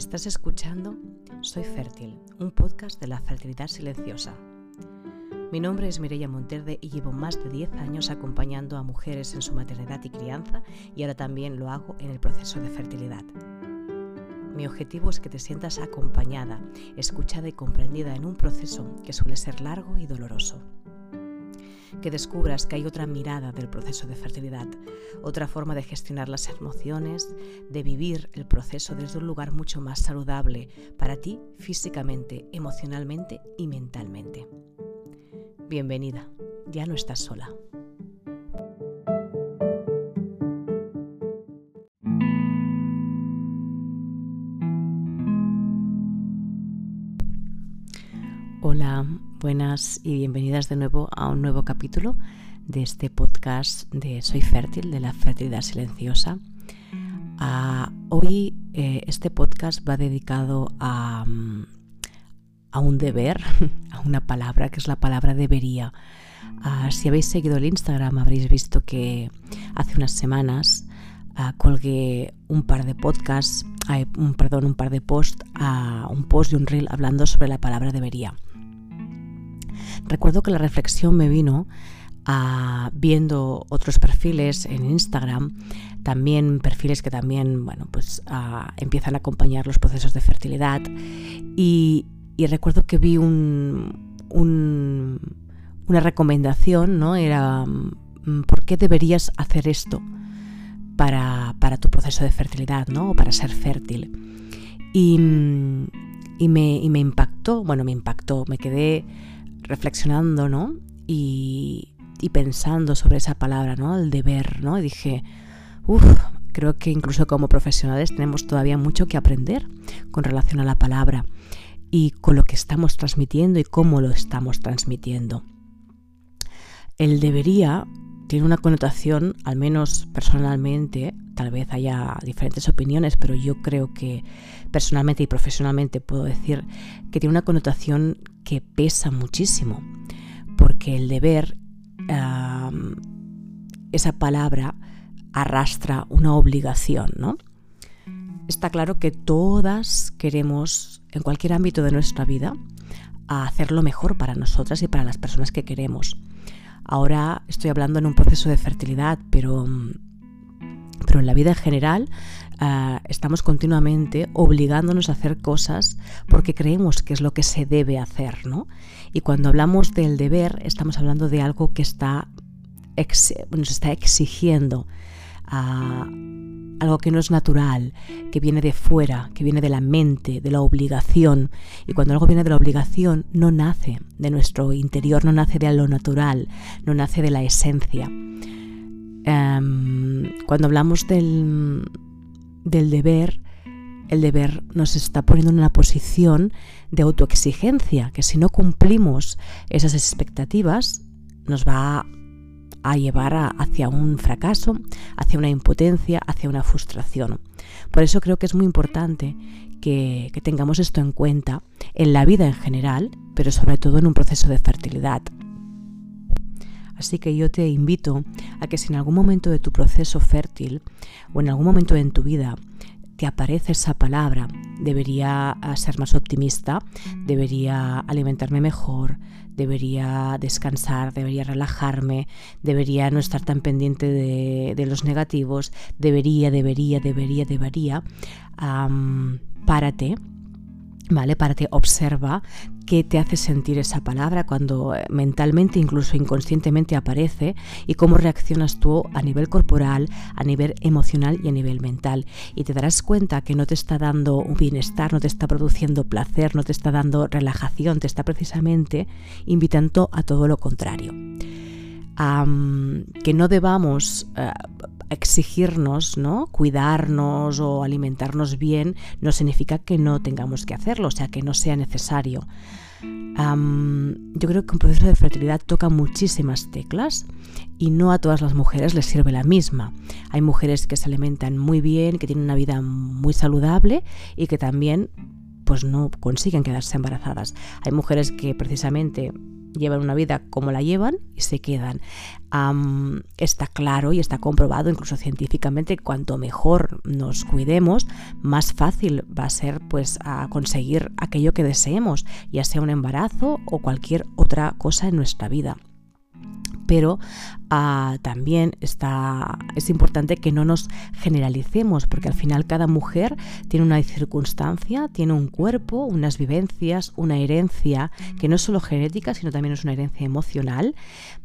Estás escuchando Soy Fértil, un podcast de la fertilidad silenciosa. Mi nombre es Mireia Monterde y llevo más de 10 años acompañando a mujeres en su maternidad y crianza y ahora también lo hago en el proceso de fertilidad. Mi objetivo es que te sientas acompañada, escuchada y comprendida en un proceso que suele ser largo y doloroso que descubras que hay otra mirada del proceso de fertilidad, otra forma de gestionar las emociones, de vivir el proceso desde un lugar mucho más saludable para ti físicamente, emocionalmente y mentalmente. Bienvenida, ya no estás sola. Y bienvenidas de nuevo a un nuevo capítulo de este podcast de Soy Fértil, de la fertilidad silenciosa. Ah, hoy eh, este podcast va dedicado a, mm, a, un deber, a una palabra que es la palabra debería. Ah, si habéis seguido el Instagram habréis visto que hace unas semanas ah, colgué un par de podcasts, un, perdón, un par de posts, un post y un reel hablando sobre la palabra debería. Recuerdo que la reflexión me vino a, viendo otros perfiles en Instagram, también perfiles que también bueno, pues, empiezan a acompañar los procesos de fertilidad y, recuerdo que vi un, una recomendación, ¿no? Era mm, ¿por qué deberías hacer esto para, tu proceso de fertilidad, ¿no? O para ser fértil. Y, me, y me impactó, bueno, me impactó, me quedé reflexionando, ¿no? Y, pensando sobre esa palabra, ¿no? El deber, ¿no? Y dije, uff, creo que incluso como profesionales tenemos todavía mucho que aprender con relación a la palabra y con lo que estamos transmitiendo y cómo lo estamos transmitiendo. El debería tiene una connotación, al menos personalmente, tal vez haya diferentes opiniones, pero yo creo que personalmente y profesionalmente puedo decir que tiene una connotación que pesa muchísimo, porque el deber, esa palabra arrastra una obligación, ¿no? Está claro que todas queremos, en cualquier ámbito de nuestra vida, hacer lo mejor para nosotras y para las personas que queremos. Ahora estoy hablando en un proceso de fertilidad, pero, pero en la vida en general Ah, estamos continuamente obligándonos a hacer cosas porque creemos que es lo que se debe hacer, ¿no? Y cuando hablamos del deber, estamos hablando de algo que está nos está exigiendo ah, algo que no es natural, que viene de fuera, que viene de la mente, de la obligación. Y cuando algo viene de la obligación, no nace de nuestro interior, no nace de lo natural, no nace de la esencia. Em, cuando hablamos del, del deber, el deber nos está poniendo en una posición de autoexigencia, que si no cumplimos esas expectativas, nos va a llevar hacia un fracaso, hacia una impotencia, hacia una frustración. Por eso creo que es muy importante que, que tengamos esto en cuenta en la vida en general, pero sobre todo en un proceso de fertilidad. Así que yo te invito a que si en algún momento de tu proceso fértil o en algún momento en tu vida te aparece esa palabra, debería ah, ser más optimista, debería alimentarme mejor, debería descansar, debería relajarme, debería no estar tan pendiente de, los negativos, debería, debería, debería, debería, párate ¿vale? Para que observa qué te hace sentir esa palabra cuando eh, mentalmente, incluso inconscientemente aparece y cómo reaccionas tú a nivel corporal, a nivel emocional y a nivel mental. Y te darás cuenta que no te está dando un bienestar, no te está produciendo placer, no te está dando relajación, te está precisamente invitando a todo lo contrario. que no debamos eh, exigirnos, ¿no? Cuidarnos o alimentarnos bien no significa que no tengamos que hacerlo, o sea, que no sea necesario. yo creo que un proceso de fertilidad toca muchísimas teclas y no a todas las mujeres les sirve la misma. Hay mujeres que se alimentan muy bien, que tienen una vida muy saludable y que también pues no consiguen quedarse embarazadas. Hay mujeres que precisamente llevan una vida como la llevan y se quedan. está claro y está comprobado incluso científicamente cuanto mejor nos cuidemos, más fácil va a ser pues a conseguir aquello que deseemos, ya sea un embarazo o cualquier otra cosa en nuestra vida pero ah, también está, es importante que no nos generalicemos, porque al final cada mujer tiene una circunstancia, tiene un cuerpo, unas vivencias, una herencia, que no es solo genética, sino también es una herencia emocional,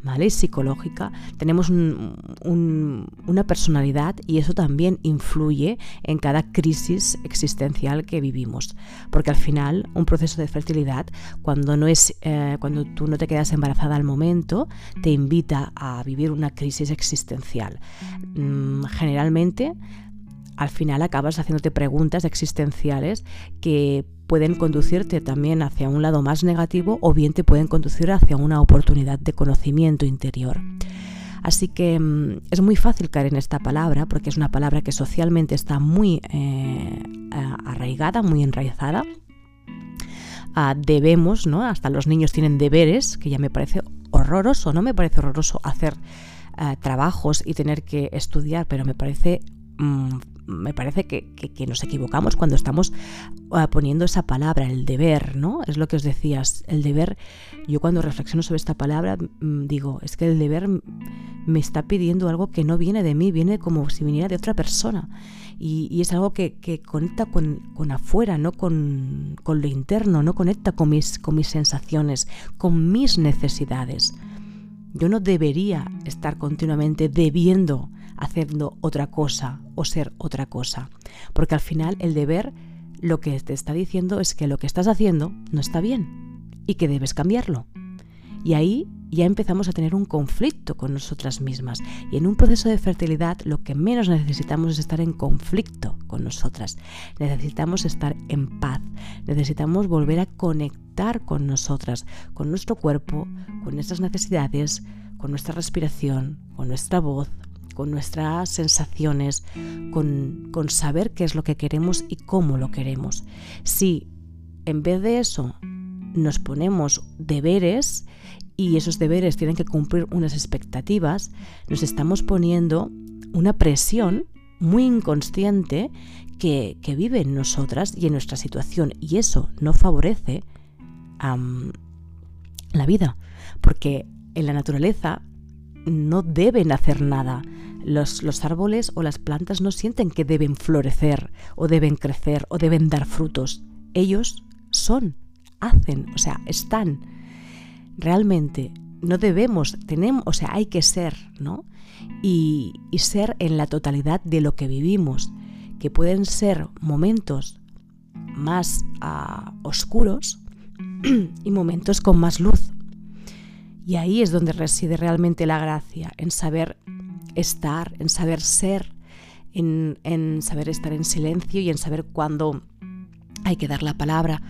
¿vale? Y psicológica. Tenemos una personalidad y eso también influye en cada crisis existencial que vivimos, porque al final un proceso de fertilidad, cuando, no es, eh, cuando tú no te quedas embarazada al momento, te invita a vivir una crisis existencial. Mm, generalmente, al final acabas haciéndote preguntas existenciales que pueden conducirte también hacia un lado más negativo o bien te pueden conducir hacia una oportunidad de conocimiento interior. Así que mm, es muy fácil caer en esta palabra porque es una palabra que socialmente está muy eh, arraigada, muy enraizada. Ah, debemos, ¿no? Hasta los niños tienen deberes, que ya me parece horroroso, no me parece horroroso hacer eh, trabajos y tener que estudiar, pero me parece... Mm, me parece que, nos equivocamos cuando estamos eh, poniendo esa palabra, el deber, ¿no? Es lo que os decías, el deber. Yo cuando reflexiono sobre esta palabra mm, digo, es que el deber me está pidiendo algo que no viene de mí, viene como si viniera de otra persona. Y, es algo que, conecta con, afuera, no con, lo interno, no conecta con mis, con mis sensaciones, con mis necesidades. Yo no debería estar continuamente debiendo haciendo otra cosa o ser otra cosa, porque al final el deber lo que te está diciendo es que lo que estás haciendo no está bien y que debes cambiarlo. Y ahí ya empezamos a tener un conflicto con nosotras mismas. Y en un proceso de fertilidad lo que menos necesitamos es estar en conflicto con nosotras. Necesitamos estar en paz. Necesitamos volver a conectar con nosotras, con nuestro cuerpo, con nuestras necesidades, con nuestra respiración, con nuestra voz, con nuestras sensaciones, con, con saber qué es lo que queremos y cómo lo queremos. Si en vez de eso nos ponemos deberes y esos deberes tienen que cumplir unas expectativas, nos estamos poniendo una presión muy inconsciente que, vive en nosotras y en nuestra situación y eso no favorece la vida porque en la naturaleza no deben hacer nada. Los, los, árboles o las plantas no sienten que deben florecer o deben crecer o deben dar frutos. Ellos son, hacen, o sea, están realmente no debemos, tenemos, o sea, hay que ser, ¿no? Y, ser en la totalidad de lo que vivimos, que pueden ser momentos más ah, oscuros y momentos con más luz. Y ahí es donde reside realmente la gracia, en saber estar, en saber ser, en, en saber estar en silencio y en saber cuándo hay que dar la palabra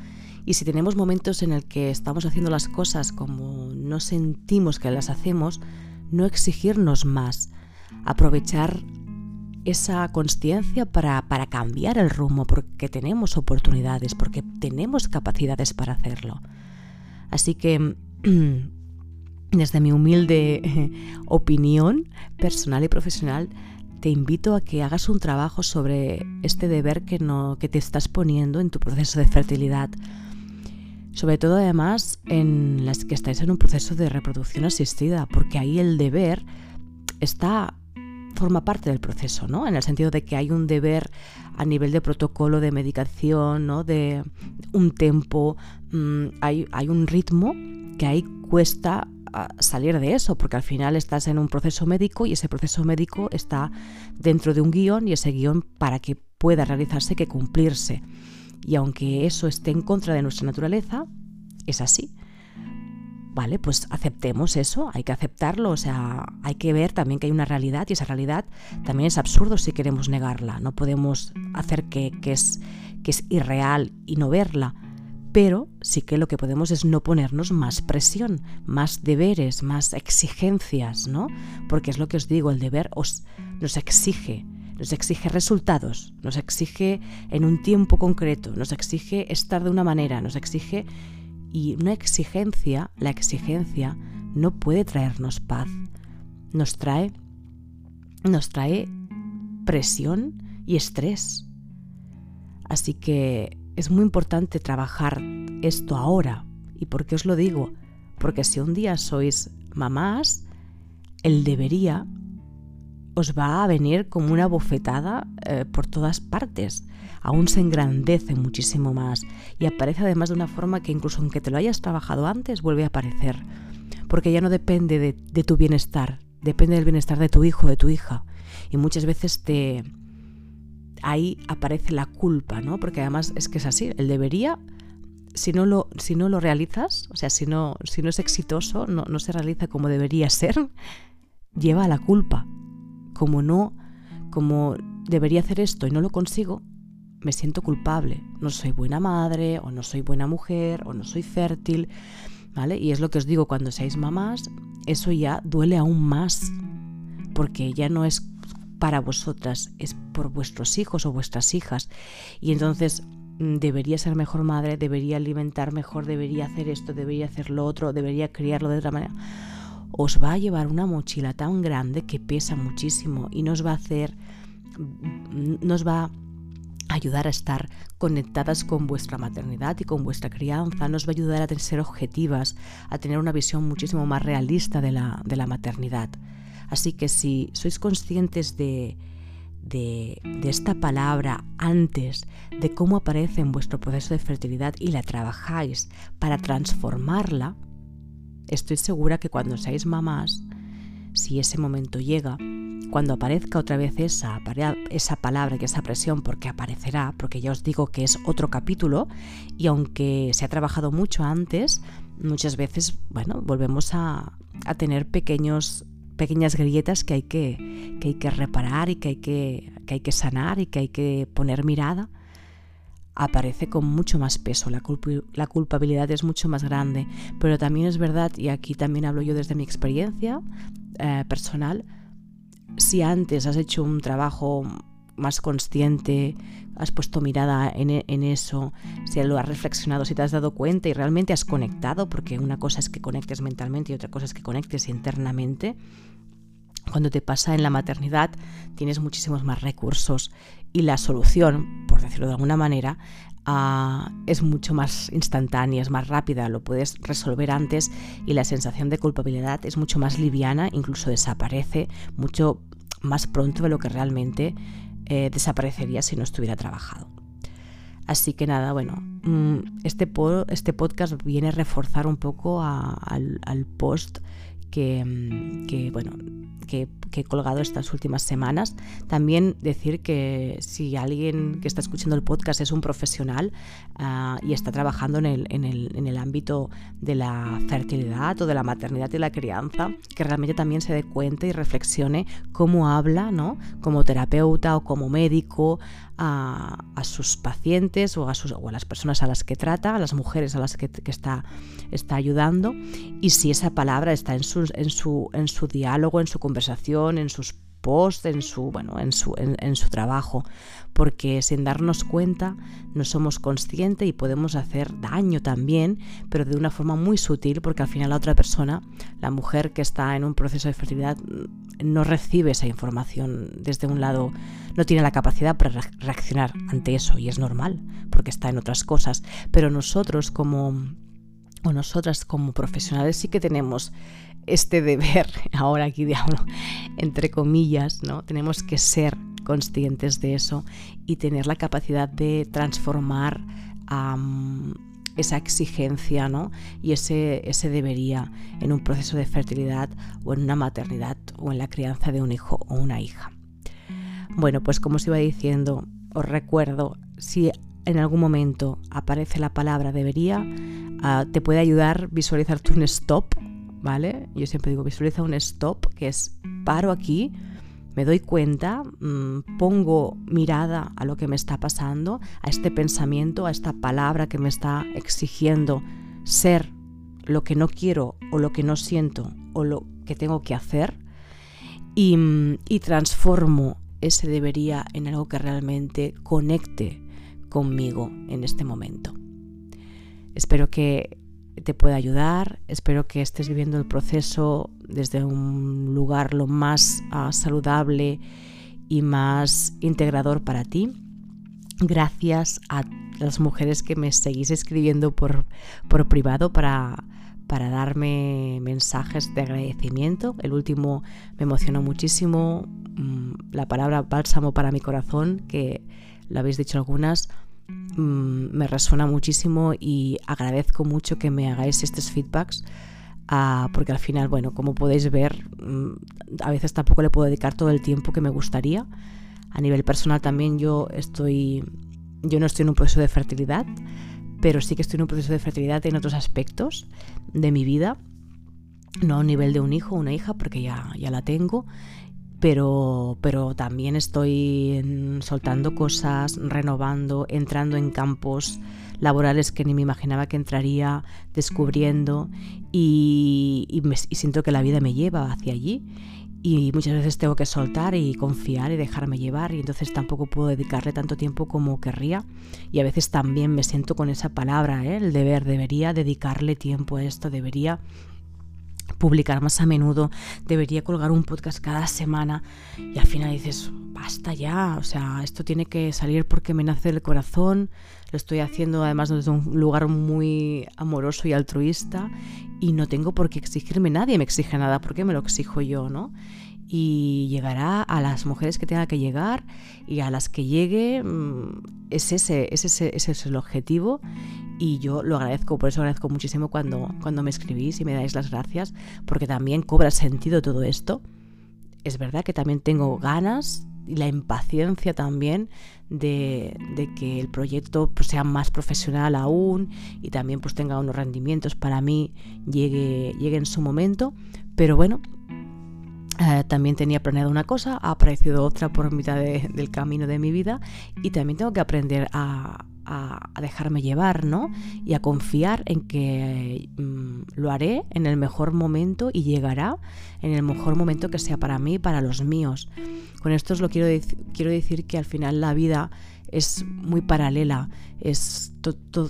y si tenemos momentos en el que estamos haciendo las cosas como no sentimos que las hacemos, no exigirnos más, aprovechar esa conciencia para, para, cambiar el rumbo, porque tenemos oportunidades, porque tenemos capacidades para hacerlo. Así que, desde mi humilde opinión personal y profesional, te invito a que hagas un trabajo sobre este deber que, no, que te estás poniendo en tu proceso de fertilidad sobre todo además en las que estáis en un proceso de reproducción asistida, porque ahí el deber está forma parte del proceso, ¿no? En el sentido de que hay un deber a nivel de protocolo de medicación, ¿no? De un tempo, mm, hay, hay, un ritmo que ahí cuesta ah, salir de eso, porque al final estás en un proceso médico y ese proceso médico está dentro de un guion y ese guion para que pueda realizarse que cumplirse. Y aunque eso esté en contra de nuestra naturaleza, es así. Vale, pues aceptemos eso, hay que aceptarlo, o sea, hay que ver también que hay una realidad y esa realidad también es absurdo si queremos negarla, no podemos hacer que, es, que es irreal y no verla, pero sí que lo que podemos es no ponernos más presión, más deberes, más exigencias, ¿no? Porque es lo que os digo, el deber os, nos exige nos exige resultados, nos exige en un tiempo concreto, nos exige estar de una manera, nos exige y una exigencia, la exigencia no puede traernos paz. Nos trae, nos trae presión y estrés. Así que es muy importante trabajar esto ahora. ¿Y por qué os lo digo? Porque si un día sois mamás, el debería os va a venir como una bofetada eh, por todas partes. Aún se engrandece muchísimo más y aparece además de una forma que incluso aunque te lo hayas trabajado antes, vuelve a aparecer. Porque ya no depende de, tu bienestar, depende del bienestar de tu hijo, de tu hija. Y muchas veces te, ahí aparece la culpa, ¿no? Porque además es que es así, el debería, si no lo, si no lo realizas, o sea, si no, si no es exitoso, no, no se realiza como debería ser, lleva a la culpa. Como no, como debería hacer esto y no lo consigo, me siento culpable. No soy buena madre, o no soy buena mujer, o no soy fértil, ¿vale? Y es lo que os digo, cuando seáis mamás, eso ya duele aún más, porque ya no es para vosotras, es por vuestros hijos o vuestras hijas. Y entonces mm, debería ser mejor madre, debería alimentar mejor, debería hacer esto, debería hacer lo otro, debería criarlo de otra manera. Os va a llevar una mochila tan grande que pesa muchísimo y nos va a hacer, nos va a ayudar a estar conectadas con vuestra maternidad y con vuestra crianza, nos va a ayudar a ser objetivas, a tener una visión muchísimo más realista de la, de la maternidad. Así que si sois conscientes de, de, esta palabra antes de cómo aparece en vuestro proceso de fertilidad y la trabajáis para transformarla, estoy segura que cuando seáis mamás, si ese momento llega, cuando aparezca otra vez esa, palabra, que esa presión, porque aparecerá, porque ya os digo que es otro capítulo, y aunque se ha trabajado mucho antes, muchas veces, bueno, volvemos a, a tener pequeños pequeñas grietas que hay que, que hay que reparar y que hay que, que hay que sanar y que hay que poner mirada, aparece con mucho más peso, la, la, culpabilidad es mucho más grande, pero también es verdad, y aquí también hablo yo desde mi experiencia eh, personal, si antes has hecho un trabajo más consciente, has puesto mirada en, en, eso, si lo has reflexionado, si te has dado cuenta y realmente has conectado, porque una cosa es que conectes mentalmente y otra cosa es que conectes internamente. Cuando te pasa en la maternidad tienes muchísimos más recursos y la solución, por decirlo de alguna manera, uh, es mucho más instantánea, es más rápida, lo puedes resolver antes y la sensación de culpabilidad es mucho más liviana, incluso desaparece mucho más pronto de lo que realmente eh, desaparecería si no estuviera trabajado. Así que nada, bueno, mm, este, este podcast viene a reforzar un poco al, post que, mm, que bueno, que, he colgado estas últimas semanas. También decir que si alguien que está escuchando el podcast es un profesional ah, y está trabajando en el, en, el, en el, ámbito de la fertilidad o de la maternidad y la crianza, que realmente también se dé cuenta y reflexione cómo habla, ¿no? Como terapeuta o como médico a, sus pacientes o a, sus, o a, las personas a las que trata, a las mujeres a las que, que está, está ayudando y si esa palabra está en su, en su, en su diálogo, en su conversación, en sus posts, en su, bueno, en su, en, su trabajo, porque sin darnos cuenta no somos conscientes y podemos hacer daño también, pero de una forma muy sutil, porque al final la otra persona, la mujer que está en un proceso de fertilidad, no recibe esa información desde un lado, no tiene la capacidad para reaccionar ante eso y es normal, porque está en otras cosas, pero nosotros como o nosotras como profesionales sí que tenemos este deber, ahora aquí diablo, entre comillas, ¿no? Tenemos que ser conscientes de eso y tener la capacidad de transformar esa exigencia ¿no? y ese, ese debería en un proceso de fertilidad o en una maternidad o en la crianza de un hijo o una hija. Bueno, pues como os iba diciendo, os recuerdo, si en algún momento aparece la palabra debería, ah, te puede ayudar visualizarte un stop Yo siempre digo, visualiza un stop, que es paro aquí, me doy cuenta, mm, pongo mirada a lo que me está pasando, a este pensamiento, a esta palabra que me está exigiendo ser lo que no quiero o lo que no siento o lo que tengo que hacer y, mm, y transformo ese debería en algo que realmente conecte conmigo en este momento. Espero que te pueda ayudar. Espero que estés viviendo el proceso desde un lugar lo más ah, saludable y más integrador para ti. Gracias a las mujeres que me seguís escribiendo por, por privado para, para darme mensajes de agradecimiento. El último me emocionó muchísimo. Mm, la palabra bálsamo para mi corazón, que lo habéis dicho algunas, mm, me resuena muchísimo y agradezco mucho que me hagáis estos feedbacks. Ah, porque al final, bueno, como podéis ver, mm, a veces tampoco le puedo dedicar todo el tiempo que me gustaría. A nivel personal también yo estoy, yo no estoy en un proceso de fertilidad, pero sí que estoy en un proceso de fertilidad en otros aspectos de mi vida, no a nivel de un hijo o una hija, porque ya, ya la tengo, pero, pero también estoy soltando cosas, renovando, entrando en campos laborales que ni me imaginaba que entraría, descubriendo y, y siento que la vida me lleva hacia allí y muchas veces tengo que soltar y confiar y dejarme llevar y entonces tampoco puedo dedicarle tanto tiempo como querría y a veces también me siento con esa palabra, ¿eh? el deber, debería dedicarle tiempo a esto, debería publicar más a menudo, debería colgar un podcast cada semana y al final dices, basta ya, o sea, esto tiene que salir porque me nace del corazón, lo estoy haciendo además desde un lugar muy amoroso y altruista y no tengo por qué exigirme, nadie me exige nada, porque me lo exijo yo, ¿no? Y llegará a las mujeres que tenga que llegar y a las que llegue, mm, es ese, ese, ese es el objetivo y yo lo agradezco, por eso agradezco muchísimo cuando, cuando me escribís y me dais las gracias, porque también cobra sentido todo esto. Es verdad que también tengo ganas y la impaciencia también de, que el proyecto pues, sea más profesional aún y también pues tenga unos rendimientos para mí llegue, llegue en su momento pero bueno eh, también tenía planeado una cosa ha aparecido otra por mitad del camino de mi vida y también tengo que aprender a, a, dejarme llevar, ¿no? Y a confiar en que mm, lo haré en el mejor momento y llegará en el mejor momento que sea para mí y para los míos. Con esto os lo quiero, quiero decir que al final la vida es muy paralela, es,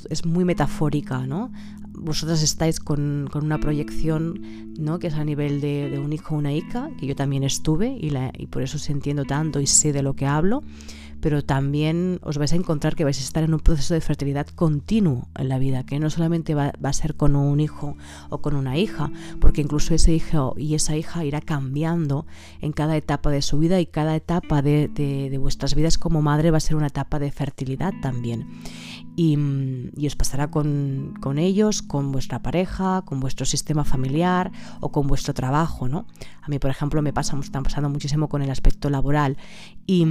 es muy metafórica, ¿no? Vosotras estáis con, una proyección ¿no? que es a nivel de, un hijo o una hija, que yo también estuve y, la, y por eso os entiendo tanto y sé de lo que hablo pero también os vais a encontrar que vais a estar en un proceso de fertilidad continuo en la vida, que no solamente va, a ser con un hijo o con una hija, porque incluso ese hijo y esa hija irá cambiando en cada etapa de su vida y cada etapa de, vuestras vidas como madre va a ser una etapa de fertilidad también. Y, os pasará con, ellos, con vuestra pareja, con vuestro sistema familiar o con vuestro trabajo, ¿no? A mí, por ejemplo, me pasa, me está pasando muchísimo con el aspecto laboral y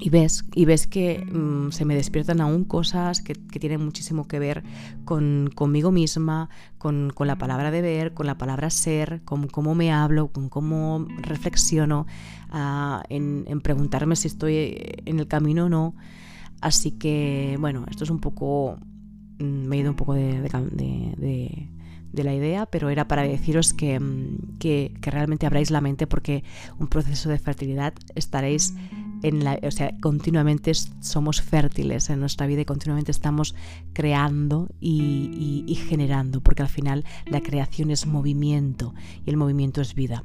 y ves, y ves que mm, se me despiertan aún cosas que, tienen muchísimo que ver con, conmigo misma, con, la palabra deber, con la palabra ser, con cómo me hablo, con cómo reflexiono, ah, en, preguntarme si estoy en el camino o no. Así que, bueno, esto es un poco... Mm, me he ido un poco de, de la idea, pero era para deciros que, mm, que, que, realmente abráis la mente porque un proceso de fertilidad estaréis o sea, continuamente somos fértiles en nuestra vida y continuamente estamos creando y, y generando, porque al final la creación es movimiento y el movimiento es vida.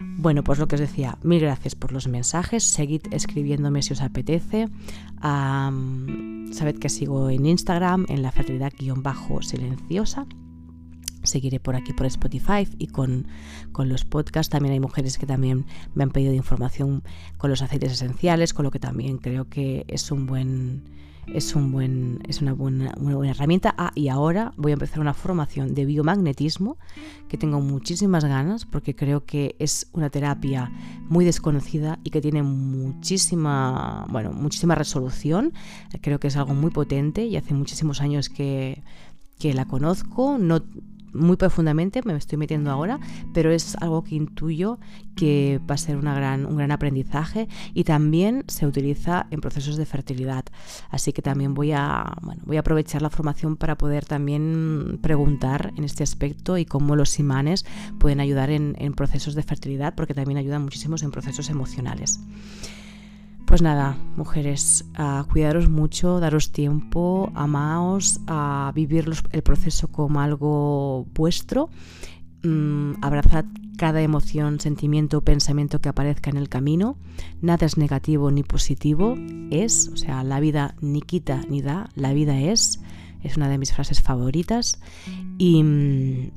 Bueno, pues lo que os decía, mil gracias por los mensajes, seguid escribiéndome si os apetece. sabed que sigo en Instagram, en la fertilidad-silenciosa seguiré por aquí por Spotify y con, los podcasts. También hay mujeres que también me han pedido información con los aceites esenciales, con lo que también creo que es un buen es un buen es una buena, una buena herramienta. Ah, y ahora voy a empezar una formación de biomagnetismo que tengo muchísimas ganas porque creo que es una terapia muy desconocida y que tiene muchísima, bueno, muchísima resolución. Creo que es algo muy potente y hace muchísimos años que que la conozco, no muy profundamente, me estoy metiendo ahora, pero es algo que intuyo que va a ser una gran, un gran aprendizaje y también se utiliza en procesos de fertilidad. Así que también voy a, bueno, voy a aprovechar la formación para poder también preguntar en este aspecto y cómo los imanes pueden ayudar en, en procesos de fertilidad, porque también ayudan muchísimo en procesos emocionales. Pues nada, mujeres, cuidaros mucho, daros tiempo, amaos, a vivir el proceso como algo vuestro, mm, abrazad cada emoción, sentimiento o pensamiento que aparezca en el camino. Nada es negativo ni positivo, es, o sea, la vida ni quita ni da, la vida es, es una de mis frases favoritas. Y, mm,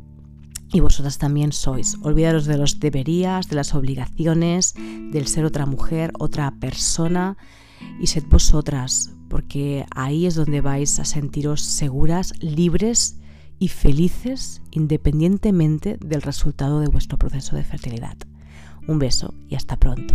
y vosotras también sois. Olvidaros de los deberías, de las obligaciones, del ser otra mujer, otra persona y sed vosotras, porque ahí es donde vais a sentiros seguras, libres y felices independientemente del resultado de vuestro proceso de fertilidad. Un beso y hasta pronto.